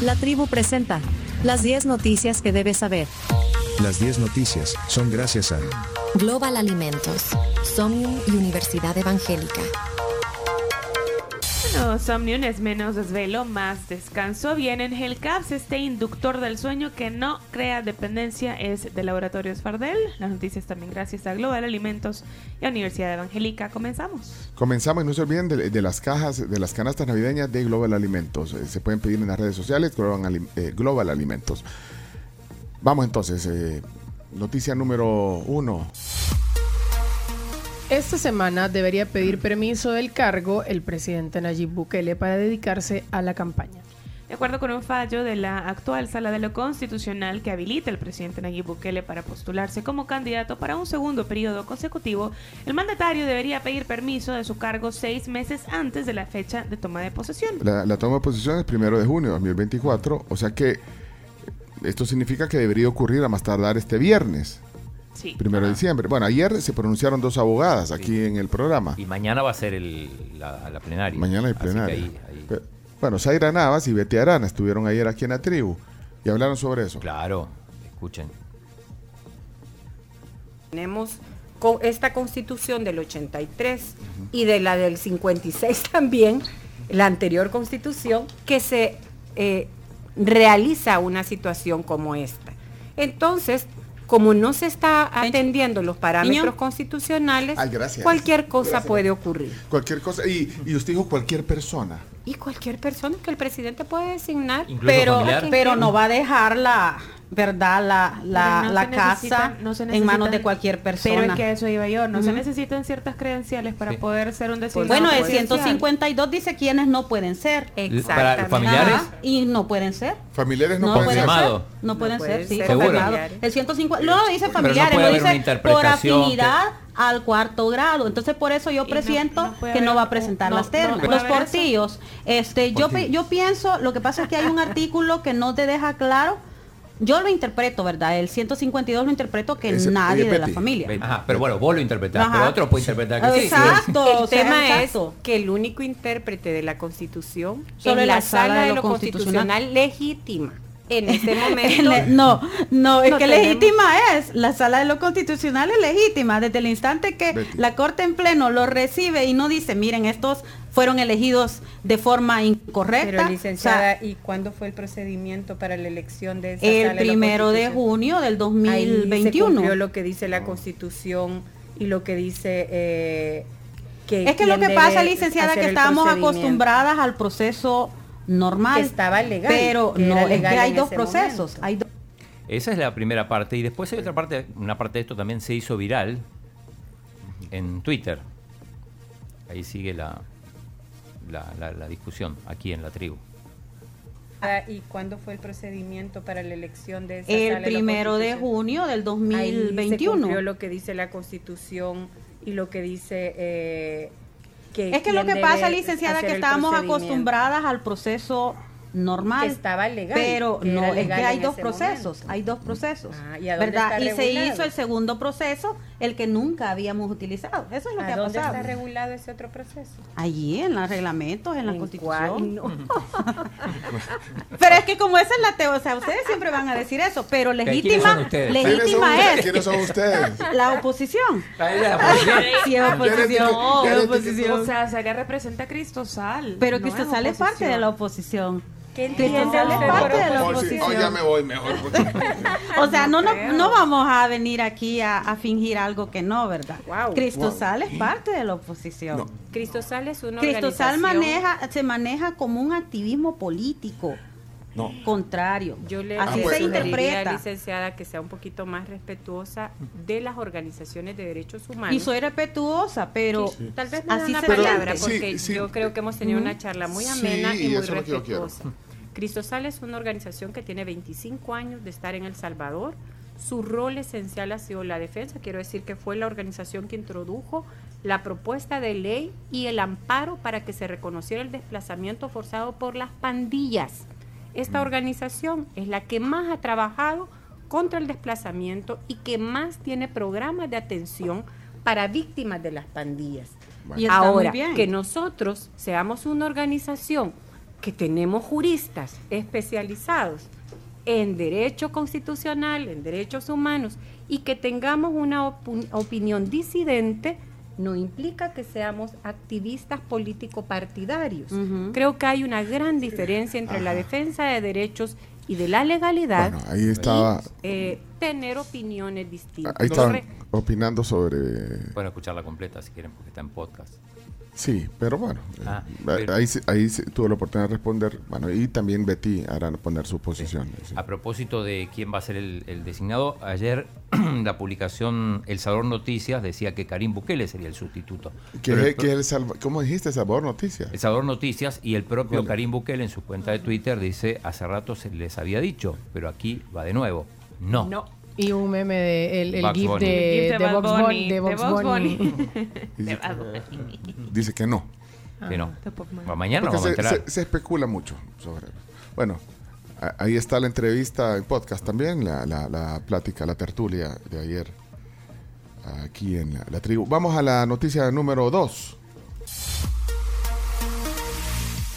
La tribu presenta las 10 noticias que debes saber. Las 10 noticias son gracias a Global Alimentos, Somnium y Universidad Evangélica. Bueno, Somnium menos desvelo, más descanso. Bien, en Hellcaps, este inductor del sueño que no crea dependencia es de Laboratorios Fardel. Las noticias también gracias a Global Alimentos y a Universidad Evangélica. Comenzamos. Comenzamos, no se olviden de, las cajas, de las canastas navideñas de Global Alimentos. Eh, se pueden pedir en las redes sociales, Global, eh, Global Alimentos. Vamos entonces, eh, noticia número uno. Esta semana debería pedir permiso del cargo el presidente Nayib Bukele para dedicarse a la campaña. De acuerdo con un fallo de la actual Sala de lo Constitucional que habilita al presidente Nayib Bukele para postularse como candidato para un segundo periodo consecutivo, el mandatario debería pedir permiso de su cargo seis meses antes de la fecha de toma de posesión. La, la toma de posición es primero de junio de 2024, o sea que esto significa que debería ocurrir a más tardar este viernes, Sí. primero de diciembre. Bueno, ayer se pronunciaron dos abogadas aquí en el programa. Y mañana va a ser el, la, la plenaria. Mañana hay Así que plenaria. ahí- ahí- Pe- Bueno, Zaira Navas y Betty Arana estuvieron ayer aquí en la tribu y hablaron sobre eso. Claro, escuchen. Tenemos con esta constitución del 83 y de la del 56 también, la anterior constitución, que se eh, realiza una situación como esta. Entonces, como no se está atendiendo los parámetros Niño. constitucionales, Ay, gracias. cualquier cosa Gracias. puede ocurrir. Cualquier cosa, y, y usted dijo cualquier persona. Y cualquier persona que el presidente puede designar. Incluso pero, familiar. pero no va a dejar la verdad la, la, no la se casa necesitan- no se en manos de cualquier Pero es persona. que eso iba yo. No se necesitan ciertas credenciales para Sí. poder ser un designado bueno, el presidencial. 152 dice quiénes no pueden ser. Para Exactamente. familiares. Ajá, y no pueden ser. Familiares no, No, pueden pueden ser. No pueden ser, sí. ¿Seguro? El 150, no dice familiares, no dice por afinidad al cuarto grado. Entonces por eso yo presiento que no va a un- presentar no- las no ternas. Los portillos, este, yo, yo pienso, lo que pasa es que hay un artículo que no te deja claro. Yo lo interpreto, ¿verdad? El 152 lo interpreto que Ese- nadie de la familia. Ajá, pero bueno, vos lo interpretás, Ajá. pero otro puede interpretar que sí. Exacto. El o sea, tema exacto. es que el único intérprete de la Constitución Solo es la la sala sala de de lo lo constitucional legítima. En este momento, no, no, es no que tenemos- legítima es. La sala de lo constitucional es legítima. Desde el instante que Betty. la Corte en pleno lo recibe y no dice, miren, estos fueron elegidos de forma incorrecta. pero licenciada, o sea, ¿y cuándo fue el procedimiento para la elección de esa el sala de lo primero de junio del Ahí se 2021. cumplió lo que dice la Constitución y lo que dice eh, que Es que lo que pasa, licenciada, que estábamos acostumbradas al proceso normal. Que estaba legal, Pero que no, era es que legal hay dos procesos. momento. Hay dos Esa es la primera parte. Y después hay otra parte, una parte de esto también se hizo viral en Twitter. Ahí sigue la, la, la- la discusión aquí en la tribu. Ah, ¿Y cuándo fue el procedimiento para la elección de esa el sala de lo primero de junio del Ahí se 2021. cumplió lo que dice la Constitución y lo que dice eh, que Es que lo que pasa, licenciada, que estábamos acostumbradas al proceso normal. Que estaba legal, Pero que no, es que hay dos ese procesos, momento. hay dos procesos. Ah, ¿y a dónde ¿Verdad? está Y se hizo el segundo proceso, el que nunca habíamos utilizado. Eso es lo que ¿A ha dónde pasado. está regulado ese otro proceso? Allí, en los reglamentos, en la ¿En constitución. No. Pero es que como esa es la teoría, o sea, ustedes siempre van a decir eso, pero ¿quiénes legítima, legítima es ¿Quiénes son ustedes? la oposición. Sí, es oposición. O sea, Zaria representa a Cristosal. Pero no Cristosal es parte de la oposición. ¿Qué Cristosal entiende es usted parte de la sí. oposición. Oh, ya me voy mejor. porque- O sea, no, no, no vamos a venir aquí a, a fingir algo que no, ¿verdad? Wow. Cristosal es parte de la oposición. No. Cristosal es una Cristosal maneja, se maneja como un activismo político. No. Contrario. Yo le Así Ah, pues. se interpreta. licenciada, que sea un poquito más respetuosa de las organizaciones de derechos humanos. Y soy respetuosa, pero Sí. Tal vez me así se palabra, siente. porque Sí, sí. yo creo que hemos tenido una charla muy Sí, amena y y muy eso es lo que yo quiero. respetuosa. Cristosal es una organización que tiene 25 años de estar en El Salvador. Su rol esencial ha sido la defensa. Quiero decir que fue la organización que introdujo la propuesta de ley y el amparo para que se reconociera el desplazamiento forzado por las pandillas. Esta organización es la que más ha trabajado contra el desplazamiento y que más tiene programas de atención para víctimas de las pandillas. Bueno. Y Ahora, que nosotros seamos una organización que tenemos juristas especializados en derecho constitucional, en derechos humanos, y que tengamos una opinión disidente, no implica que seamos activistas político-partidarios. Creo que hay una gran diferencia entre la defensa de derechos y de la legalidad Bueno, ahí estaba, y eh, tener opiniones distintas. ahí Corre- opinando sobre... Pueden escucharla completa si quieren, porque está en podcast. Sí, pero bueno, eh, Ah, ahí- pero- ahí, tuve la oportunidad de responder. Bueno, y también Betty hará poner su posición. sí. A propósito de quién va a ser el, el designado, ayer la publicación El Salvador Noticias decía que Karim Bukele sería el sustituto. ¿Qué Pero es- el ¿Cómo dijiste, Sabor Noticias? El Salvador Noticias y el propio Vale. Karim Bukele en su cuenta de Twitter dice, hace rato se les había dicho, pero aquí va de nuevo. No. No. Y un meme de el, el GIF de, de Bugs Bunny, Bunny. De Bugs Bunny. Dice, que no. Que no. Mañana vamos a se, enterar. se- se especula mucho sobre. Bueno, ahí está la entrevista en podcast también, la, la- la plática, la tertulia de ayer aquí en la, la tribu. Vamos a la noticia número 2.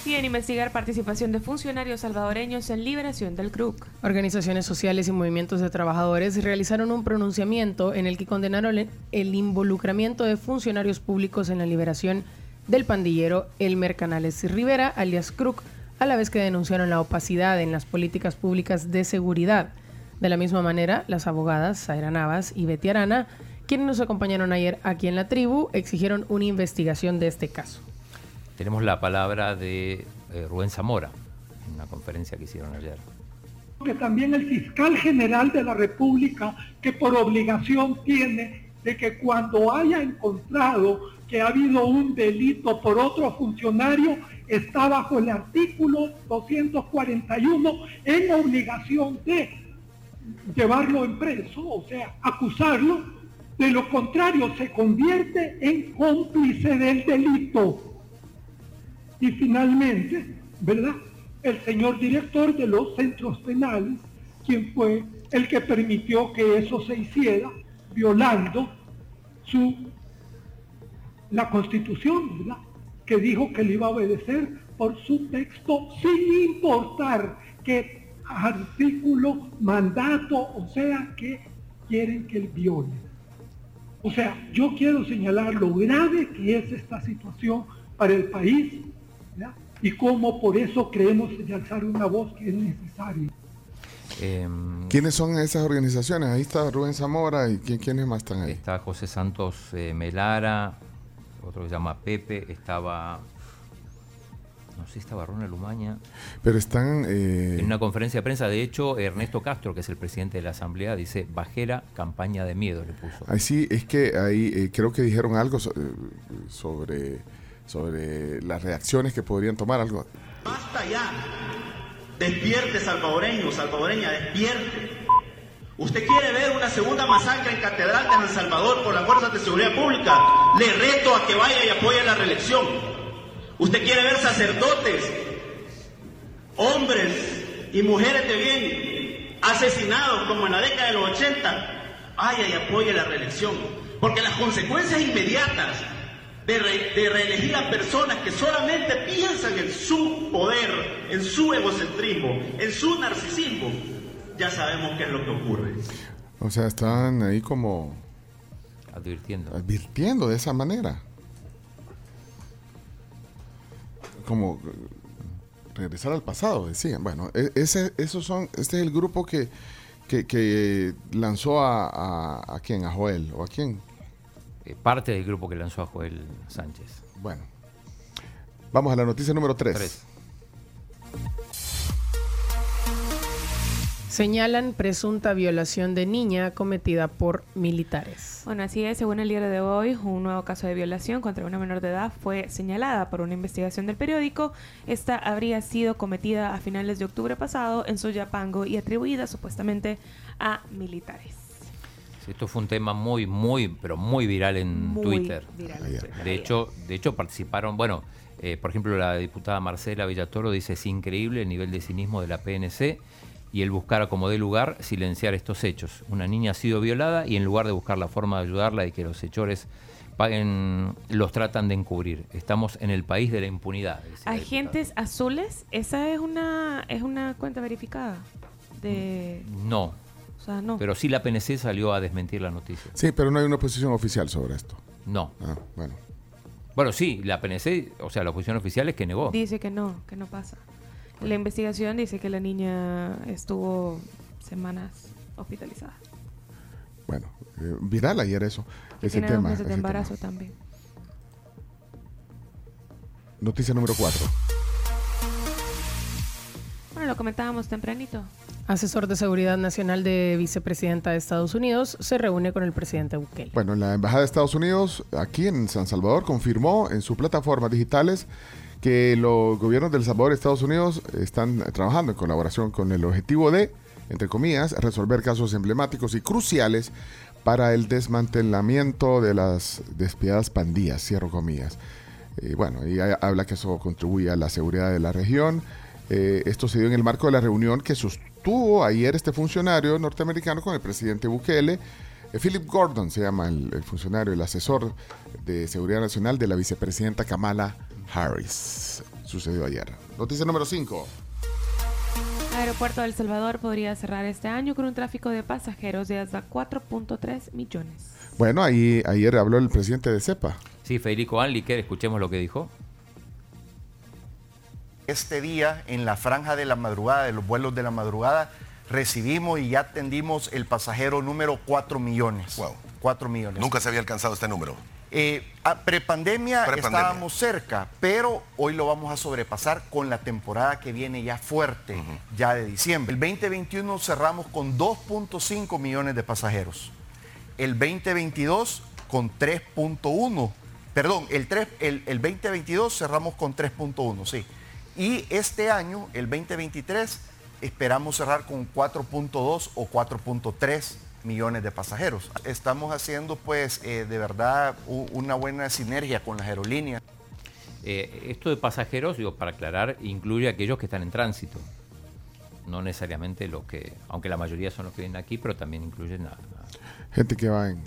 Piden investigar participación de funcionarios salvadoreños en liberación del CRUC. Organizaciones sociales y movimientos de trabajadores realizaron un pronunciamiento en el que condenaron el- involucramiento de funcionarios públicos en la liberación del pandillero Elmer Canales Rivera, alias Crook, a la vez que denunciaron la opacidad en las políticas públicas de seguridad. De la misma manera, las abogadas Zaira Navas y Betty Arana, quienes nos acompañaron ayer aquí en la tribu, exigieron una investigación de este caso. Tenemos la palabra de eh, Rubén Zamora en una conferencia que hicieron ayer. que también el fiscal general de la República, que por obligación tiene de que cuando haya encontrado que ha habido un delito por otro funcionario, está bajo el artículo 241 en obligación de llevarlo en preso, o sea, acusarlo. De lo contrario, se convierte en cómplice del delito. Y finalmente, ¿verdad? El señor director de los centros penales, quien fue el que permitió que eso se hiciera, violando su la constitución, ¿verdad? Que dijo que le iba a obedecer por su texto sin importar qué artículo, mandato, o sea, que quieren que él viole. O sea, yo quiero señalar lo grave que es esta situación para el país ¿ya? y cómo por eso creemos de alzar una voz que es necesaria. Em, ¿Quiénes son esas organizaciones? Ahí está Rubén Zamora y ¿quién, quiénes más están ahí. Está José Santos eh, Melara, otro que se llama Pepe, estaba, no sé, estaba Ronald Lumaña. Pero están... eh, En una conferencia de prensa, de hecho, Ernesto Castro, que es el presidente de la Asamblea, dice, bajera campaña de miedo, le puso. Ahí sí, es que ahí eh, creo que dijeron algo so- sobre, sobre las reacciones que podrían tomar, algo. Basta ya. Despierte, salvadoreño, salvadoreña, despierte. ¿Usted quiere ver una segunda masacre en Catedral de San Salvador por las fuerzas de seguridad pública? Le reto a que vaya y apoye la reelección. ¿Usted quiere ver sacerdotes, hombres y mujeres de bien asesinados como en la década de los 80? Vaya y apoye la reelección. Porque las consecuencias inmediatas de, re- de reelegir a personas que solamente piensan en su poder, en su egocentrismo, en su narcisismo, ya sabemos qué es lo que ocurre. O sea, están ahí como Advirtiendo. advirtiendo de esa manera. Como regresar al pasado, decían. Bueno, e- ese, esos son, este es el grupo que, que, que lanzó a, a, a quién, a Joel, o a quién. Eh, parte del grupo que lanzó a Joel Sánchez. Bueno, vamos a la noticia número 3. Tres. Señalan presunta violación de niña cometida por militares. Bueno, así es, según el diario de hoy, un nuevo caso de violación contra una menor de edad fue señalada por una investigación del periódico. Esta habría sido cometida a finales de octubre pasado en Soyapango y atribuida supuestamente a militares. Sí, Esto fue un tema muy, muy, pero muy viral en Muy Twitter. viral en Ayer. Twitter. De hecho, de hecho participaron, bueno, eh, por ejemplo, la diputada Marcela Villatoro dice es increíble el nivel de cinismo de la PNC y el buscar a como dé lugar silenciar estos hechos. Una niña ha sido violada y en lugar de buscar la forma de ayudarla y que los hechores paguen, los tratan de encubrir. Estamos en el país de la impunidad. la Agentes azules, esa es una es una cuenta verificada de. No, o sea, no. pero sí la PNC salió a desmentir la noticia. Sí, pero no hay una posición oficial sobre esto. No. Ah, bueno. Bueno, sí, la PNC, o sea, la oposición oficial es que negó. Dice que no, que no pasa. La investigación dice que la niña estuvo semanas hospitalizada. Bueno, eh, viral ayer eso, ese Tiene dos tema. meses de ese embarazo tema. también. Noticia número 4. Bueno, lo comentábamos tempranito. Asesor de Seguridad Nacional de Vicepresidenta de Estados Unidos se reúne con el presidente Bukele. Bueno, la Embajada de Estados Unidos aquí en San Salvador confirmó en sus plataformas digitales que los gobiernos del Salvador y Estados Unidos están trabajando en colaboración con el objetivo de, entre comillas, resolver casos emblemáticos y cruciales para el desmantelamiento de las despiadadas pandillas, cierro comillas. Y bueno, y ha- habla que eso contribuye a la seguridad de la región. Eh, esto se dio en el marco de la reunión que sostuvo ayer este funcionario norteamericano con el presidente Bukele. Eh, Philip Gordon se llama el, el funcionario, el asesor de seguridad nacional de la vicepresidenta Kamala Harris. Sucedió ayer. Noticia número 5. Aeropuerto de El Salvador podría cerrar este año con un tráfico de pasajeros de hasta 4.3 millones. Bueno, ahí ayer habló el presidente de CEPA. Sí, Federico Anliker, escuchemos lo que dijo. Este día, en la franja de la madrugada, de los vuelos de la madrugada, recibimos y ya atendimos el pasajero número 4 millones. Wow. 4 millones. Nunca se había alcanzado este número. Eh, a- prepandemia, Prepandemia. estábamos cerca, pero hoy lo vamos a sobrepasar con la temporada que viene ya fuerte, ya de diciembre. El 2021 cerramos con 2.5 millones de pasajeros. El 2022 con 3.1. Perdón, el, 3, el, el 2022 cerramos con 3.1, sí. Y este año, el 2023, esperamos cerrar con 4.2 o 4.3 millones de pasajeros. Estamos haciendo pues eh, de verdad una buena sinergia con las aerolíneas. Eh, esto de pasajeros, digo, para aclarar, incluye a aquellos que están en tránsito. No necesariamente los que, aunque la mayoría son los que vienen aquí, pero también incluyen a, a- Gente que va en.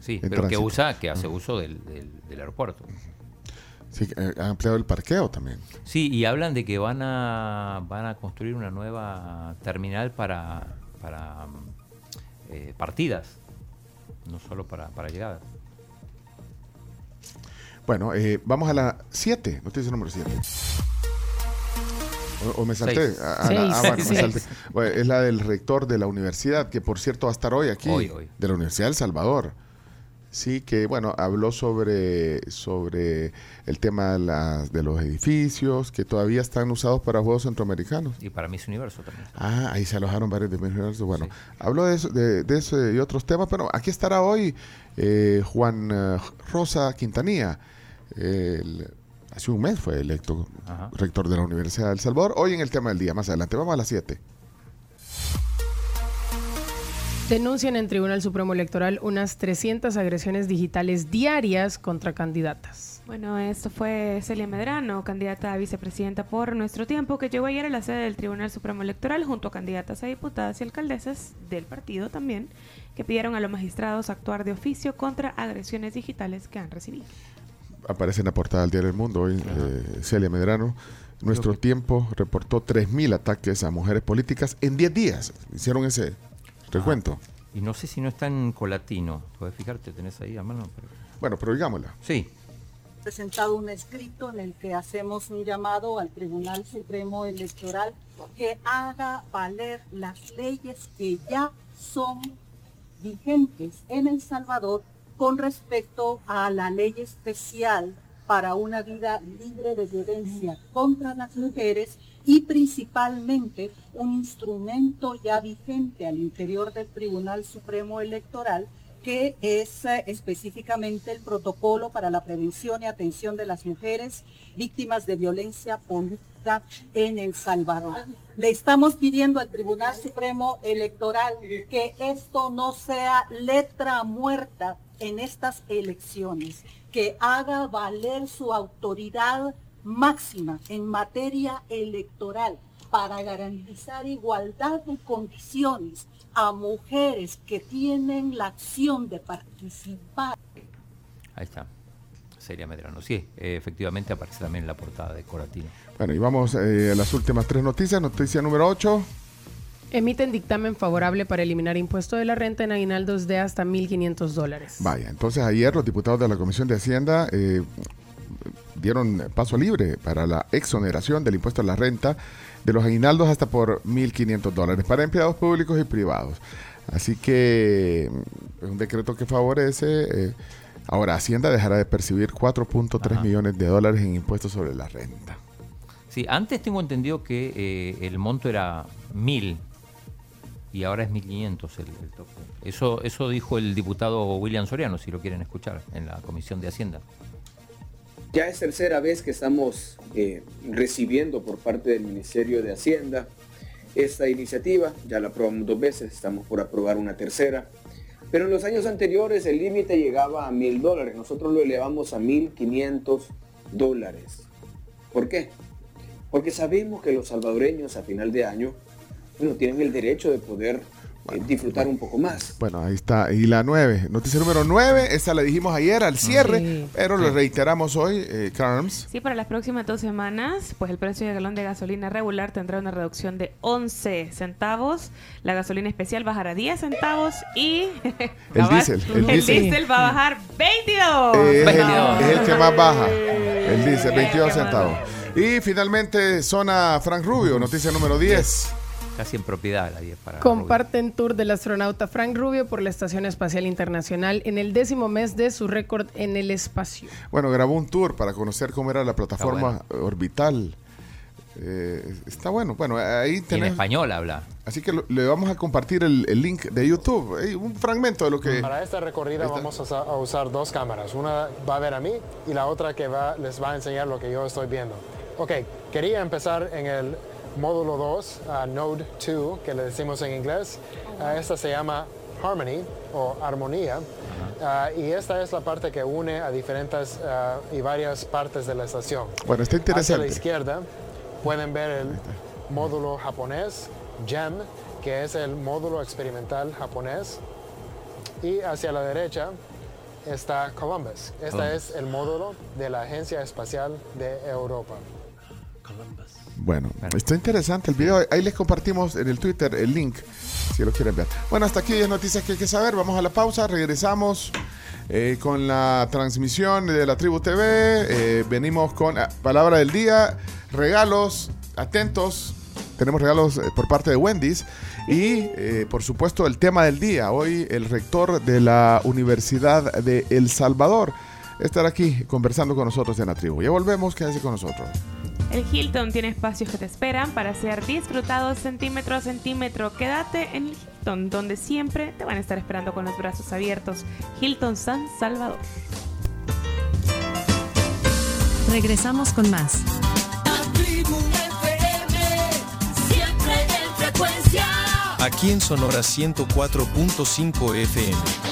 sí, en pero que usa, que hace uso del, del- del aeropuerto. Sí, eh, ha ampliado el parqueo también. Sí, y hablan de que van a van a construir una nueva terminal para para eh, partidas, no solo para, para llegadas. Bueno, eh, vamos a la 7, noticia número 7. O, o me salté. Ah, ah, ah, bueno, me salté. Bueno, es la del rector de la universidad, que por cierto va a estar hoy aquí, Hoy, hoy. de la Universidad del Salvador. Sí, que bueno, habló sobre, sobre el tema de, las- de los edificios, que todavía están usados para Juegos Centroamericanos. Y para Miss Universo también. Ah, ahí se alojaron varios de mis universos. Bueno, Sí. habló de eso, de, de eso y otros temas, pero aquí estará hoy eh, Juan eh, Rosa Quintanilla. El- hace un mes fue electo Ajá. rector de la Universidad de El Salvador. Hoy en el tema del día, más adelante. Vamos a las 7. Denuncian en Tribunal Supremo Electoral unas 300 agresiones digitales diarias contra candidatas. Bueno, esto fue Celia Medrano, candidata a vicepresidenta por nuestro tiempo, que llegó ayer a la sede del Tribunal Supremo Electoral junto a candidatas a diputadas y alcaldesas del partido también, que pidieron a los magistrados actuar de oficio contra agresiones digitales que han recibido. Aparece en la portada del Diario del Mundo hoy eh, Celia Medrano. Nuestro tiempo reportó 3.000 ataques a mujeres políticas en 10 días. Hicieron ese recuento. Y no sé si no está en colatino. Puedes fijarte, tenés ahí a mano. Pero- Bueno, pero digámosla. Sí, presentado un escrito en el que hacemos un llamado al Tribunal Supremo Electoral que haga valer las leyes que ya son vigentes en El Salvador con respecto a la ley especial para una vida libre de violencia contra las mujeres y principalmente un instrumento ya vigente al interior del Tribunal Supremo Electoral que es eh, específicamente el protocolo para la prevención y atención de las mujeres víctimas de violencia política en El Salvador. Le estamos pidiendo al Tribunal Supremo Electoral que esto no sea letra muerta en estas elecciones, que haga valer su autoridad máxima en materia electoral para garantizar igualdad de condiciones a mujeres que tienen la acción de participar. Ahí está. Celia Medrano. Sí, eh, efectivamente aparece también en la portada de Coratino. Bueno, y vamos eh, a las últimas tres noticias. Noticia número 8. Emiten dictamen favorable para eliminar impuesto de la renta en aguinaldos de hasta 1.500 dólares. Vaya, entonces ayer los diputados de la Comisión de Hacienda eh, dieron paso libre para la exoneración del impuesto a la renta de los aguinaldos hasta por 1.500 dólares para empleados públicos y privados. Así que es un decreto que favorece. eh, ahora, Hacienda dejará de percibir 4.3 Ajá. millones de dólares en impuestos sobre la renta. Sí, antes tengo entendido que eh, el monto era 1000 y ahora es 1500 el, el tope. Eso, eso dijo el diputado William Soriano, si lo quieren escuchar, en la Comisión de Hacienda. Ya es tercera vez que estamos eh, recibiendo por parte del Ministerio de Hacienda esta iniciativa. Ya la aprobamos dos veces, estamos por aprobar una tercera. Pero en los años anteriores el límite llegaba a mil dólares. Nosotros lo elevamos a mil quinientos dólares. ¿Por qué? Porque sabemos que los salvadoreños a final de año bueno, tienen el derecho de poder disfrutar un poco más. Bueno, ahí está. Y la 9. Noticia número 9. Esta la dijimos ayer al cierre, Sí. pero lo reiteramos hoy, eh, Carms. Sí, para las próximas dos semanas, pues el precio de galón de gasolina regular tendrá una reducción de 11 centavos. La gasolina especial bajará 10 centavos y El diésel, el diésel. diésel va a bajar 22. Eh, es, el, es el que más baja. El dice 22 centavos. Y finalmente, zona Frank Rubio, noticia número 10. Casi en propiedad la 10 para Comparten tour del astronauta Frank Rubio por la Estación Espacial Internacional en el décimo mes de su récord en el espacio. Bueno, grabó un tour para conocer cómo era la plataforma orbital. Eh, está bueno. Bueno, ahí Y en español habla. Así que lo- le vamos a compartir el, el link de YouTube. Eh, un fragmento de lo que. Para esta recorrida vamos a, a usar dos cámaras. Una va a ver a mí y la otra que va, les va a enseñar lo que yo estoy viendo. Ok, quería empezar en el módulo 2, uh, Node 2, que le decimos en inglés. Uh, esta se llama Harmony o Armonía. Uh, y esta es la parte que une a diferentes uh, y varias partes de la estación. Bueno, está Hacia la interesante. izquierda pueden ver el módulo japonés, GEM, que es el módulo experimental japonés. Y hacia la derecha está Columbus. Este Columbus. es el módulo de la Agencia Espacial de Europa. Bueno, está interesante el video. Ahí les compartimos en el Twitter el link si lo quieren ver. Bueno, hasta aquí 10 noticias que hay que saber. Vamos a la pausa. Regresamos eh, con la transmisión de la Tribu TV. Eh, venimos con ah, palabra del día, regalos. Atentos. Tenemos regalos eh, por parte de Wendy's. Y, eh, por supuesto, el tema del día. Hoy el rector de la Universidad de El Salvador estará aquí conversando con nosotros en la tribu. Ya volvemos, quédense con nosotros. El Hilton tiene espacios que te esperan para ser disfrutados centímetro a centímetro. Quédate en el Hilton, donde siempre te van a estar esperando con los brazos abiertos. Hilton San Salvador. Regresamos con más. Aquí en Sonora 104.5 FM.